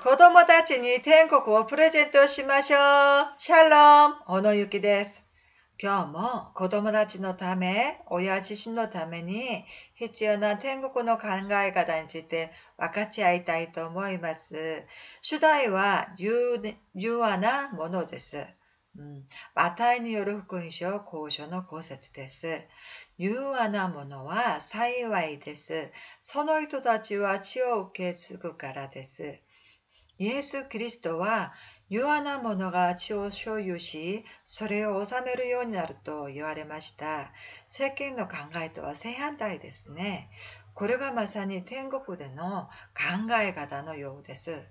子供たちに天国をプレゼントしましょう。シャロン、小野ゆきです。今日も子供たちのため、親自身のために必要な天国の考え方について分かち合いたいと思います。主題は柔和なものです。うん、マタイによる福音書交渉の公説です。柔和なものは幸いです。その人たちは血を受け継ぐからです。イエス・キリストは弱な者が血を所有し、それを治めるようになると言われました。世間の考えとは正反対ですね。これがまさに天国での考え方のようです。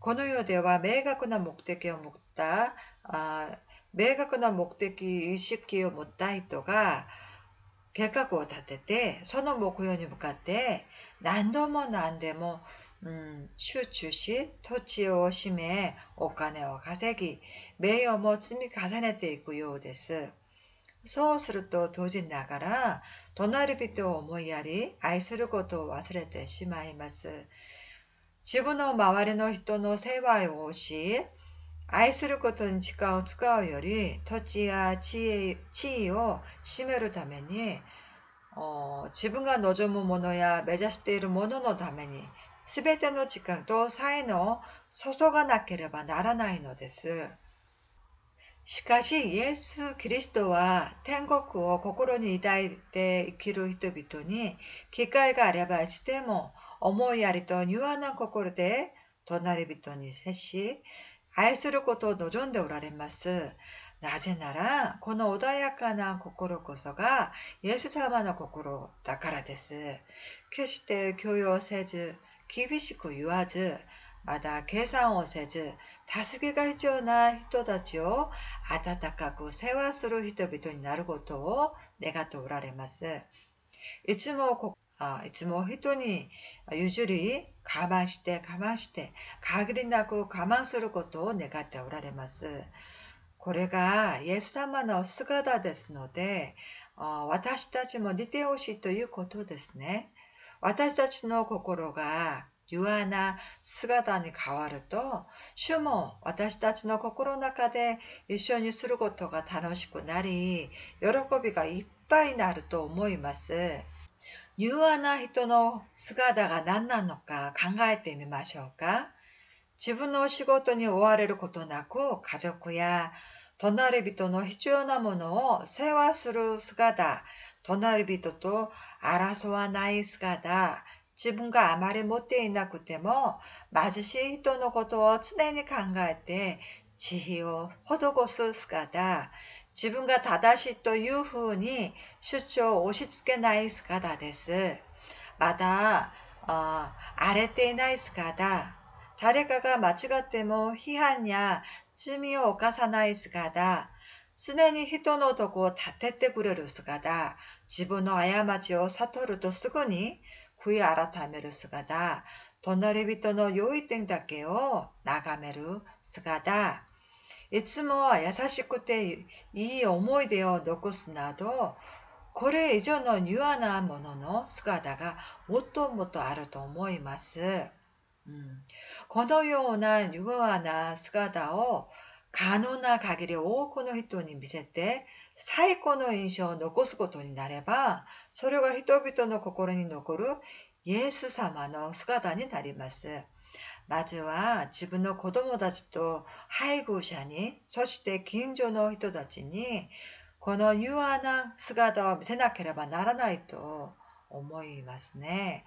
この世では明確な目的を持ったあ明確な目的意識を持った人が計画を立ててその目標に向かって何度も何でもうん、集中し土地を占めお金を稼ぎ名誉も積み重ねていくようです。そうすると当時ながら隣人を思いやり愛することを忘れてしまいます。自分の周りの人の世話をし愛することに時間を使うより土地や地位を占めるために自分が望むものや目指しているもののためにすべての時間と才能を注がなければならないのです。しかし、イエス・キリストは天国を心に抱いて生きる人々に機会があればいつでも思いやりと柔和な心で隣人に接し、愛することを望んでおられます。なぜなら、この穏やかな心こそがイエス様の心だからです。決して強要せず、厳しく言わず、まだ計算をせず、助けが必要な人たちを温かく世話する人々になることを願っておられます。いつもあいつも人に譲り、我慢して我慢して、限りなく我慢することを願っておられます。これがイエス様の姿ですので、私たちも似てほしいということですね。私たちの心が柔和な姿に変わると、主も私たちの心の中で一緒にすることが楽しくなり、喜びがいっぱいになると思います。柔和な人の姿が何なのか考えてみましょうか。自分の仕事に追われることなく、家族や隣人の必要なものを世話する姿、隣人と争わない姿、自分があまり持っていなくても貧しい人のことを常に考えて慈悲を施す姿、自分が正しいというふうに主張を押し付けない姿です。また、荒れていない姿、誰かが間違っても批判や罪を犯さない姿、常に人のとこを立ててくれる姿、自分の過ちを悟るとすぐに悔い改める姿、隣人の良い点だけを眺める姿、いつも優しくていい思い出を残すなど、これ以上の柔和なものの姿がもっともっとあると思います。うん、このような柔和な姿を可能な限り多くの人に見せて最高の印象を残すことになれば、それが人々の心に残るイエス様の姿になります。まずは自分の子供たちと配偶者に、そして近所の人たちに、この柔和な姿を見せなければならないと思いますね。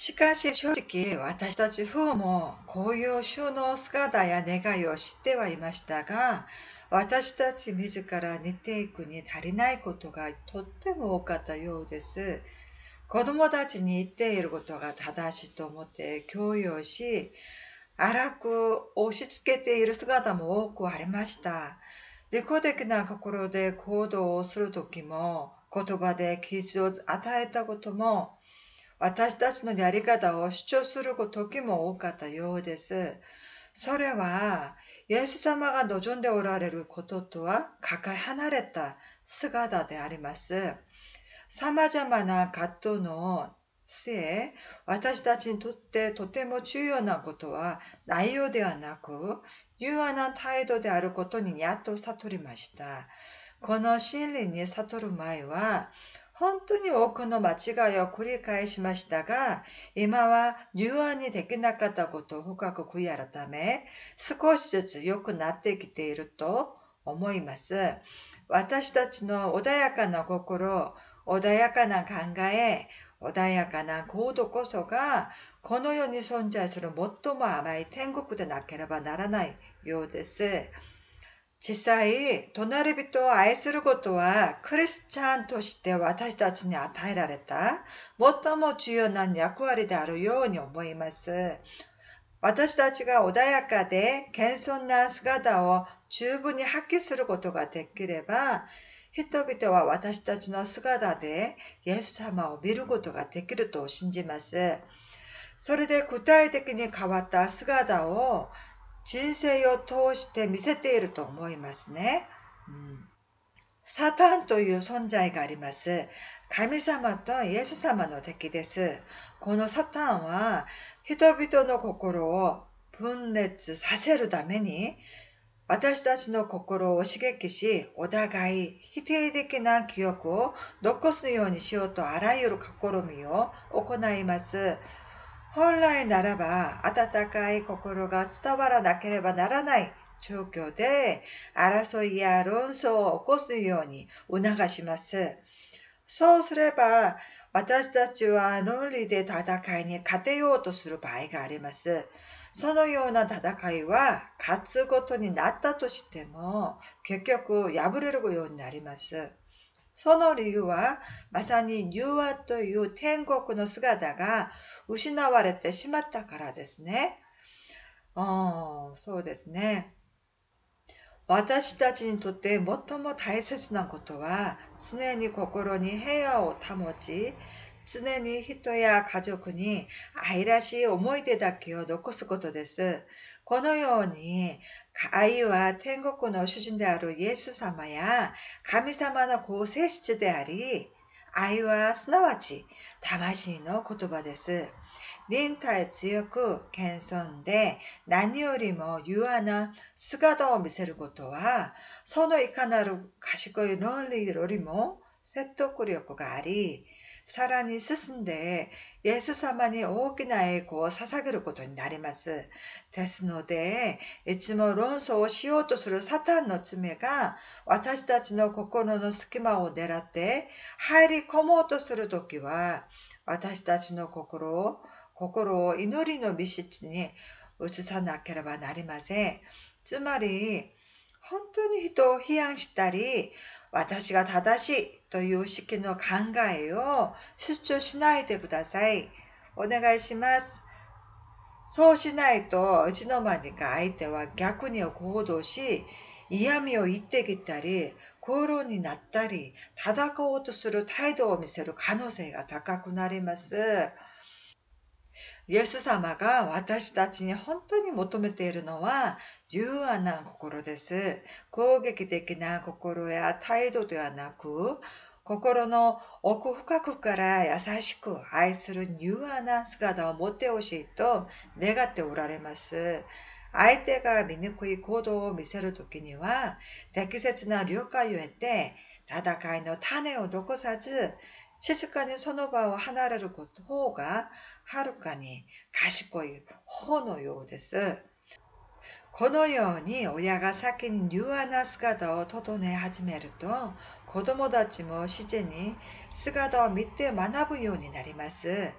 しかし正直私たち夫もこういう収納姿や願いを知ってはいましたが、私たち自ら似ていくに足りないことがとっても多かったようです。子供たちに言っていることが正しいと思って強要し、荒く押し付けている姿も多くありました。利己的な心で行動をするときも、言葉で傷を与えたことも、私たちのやり方を主張する時も多かったようです。それは、イエス様が望んでおられることとはかけ離れた姿であります。様々な葛藤の末、私たちにとってとても重要なことは内容ではなく、柔和な態度であることにやっと悟りました。この真理に悟る前は、本当に多くの間違いを繰り返しましたが、今は柔和にできなかったことを深く悔い改め、少しずつ良くなってきていると思います。私たちの穏やかな心、穏やかな考え、穏やかな行動こそが、この世に存在する最も甘い天国でなければならないようです。実際、隣人を愛することはクリスチャンとして私たちに与えられた最も重要な役割であるように思います。私たちが穏やかで謙遜な姿を十分に発揮することができれば、人々は私たちの姿でイエス様を見ることができると信じます。それで具体的に変わった姿を人生を通して見せていると思いますね。うん、サタンという存在があります。神様とイエス様の敵です。このサタンは人々の心を分裂させるために私たちの心を刺激し、お互い否定的な記憶を残すようにしようとあらゆる試みを行います。本来ならば温かい心が伝わらなければならない状況で争いや論争を起こすように促します。そうすれば私たちは論理で戦いに勝てようとする場合があります。そのような戦いは勝つことになったとしても結局敗れるようになります。その理由はまさに柔和という天国の姿が失われてしまったからですね。うんそうですね。私たちにとって最も大切なことは常に心に平和を保ち常に人や家族に愛らしい思い出だけを残すことです。このように愛は天国の主人であるイエス様や神様の構成質であり愛はすなわち魂の言葉です。忍耐強く謙遜で何よりも柔和な姿を見せることは、そのいかなる賢い論理よりも説得力があり、さらに進んで、イエス様に大きな栄光を捧げることになります。ですので、いつも論争をしようとするサタンの爪が、私たちの心の隙間を狙って入り込もうとするときは、私たちの心を、心を祈りの密室に移さなければなりません。つまり、本当に人を批判したり、私が正しいという式の考えを主張しないでください。お願いします。そうしないといつの間にか相手は逆に行動し、嫌味を言ってきたり、口論になったり、戦おうとする態度を見せる可能性が高くなります。イエス様が私たちに本当に求めているのは柔和な心です。攻撃的な心や態度ではなく、心の奥深くから優しく愛する柔和な姿を持ってほしいと願っておられます。相手が醜い行動を見せるときには、適切な了解を得て、戦いの種を残さず、静かにその場を離れる方がはるかに賢い方のようです。このように親が先に柔和な姿を整え始めると子供たちも自然に姿を見て学ぶようになります。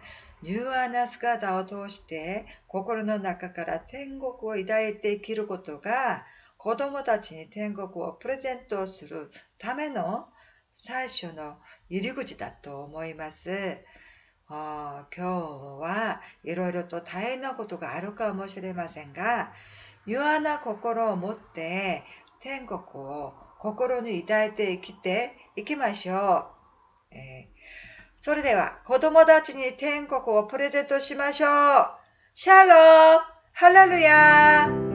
柔和な姿を通して心の中から天国を抱いて生きることが子供たちに天国をプレゼントするための最初の入り口だと思います。今日はいろいろと大変なことがあるかもしれませんが、柔和な心を持って天国を心に抱いて生きていきましょう。えー、それでは子供たちに天国をプレゼントしましょう。シャローハラルヤー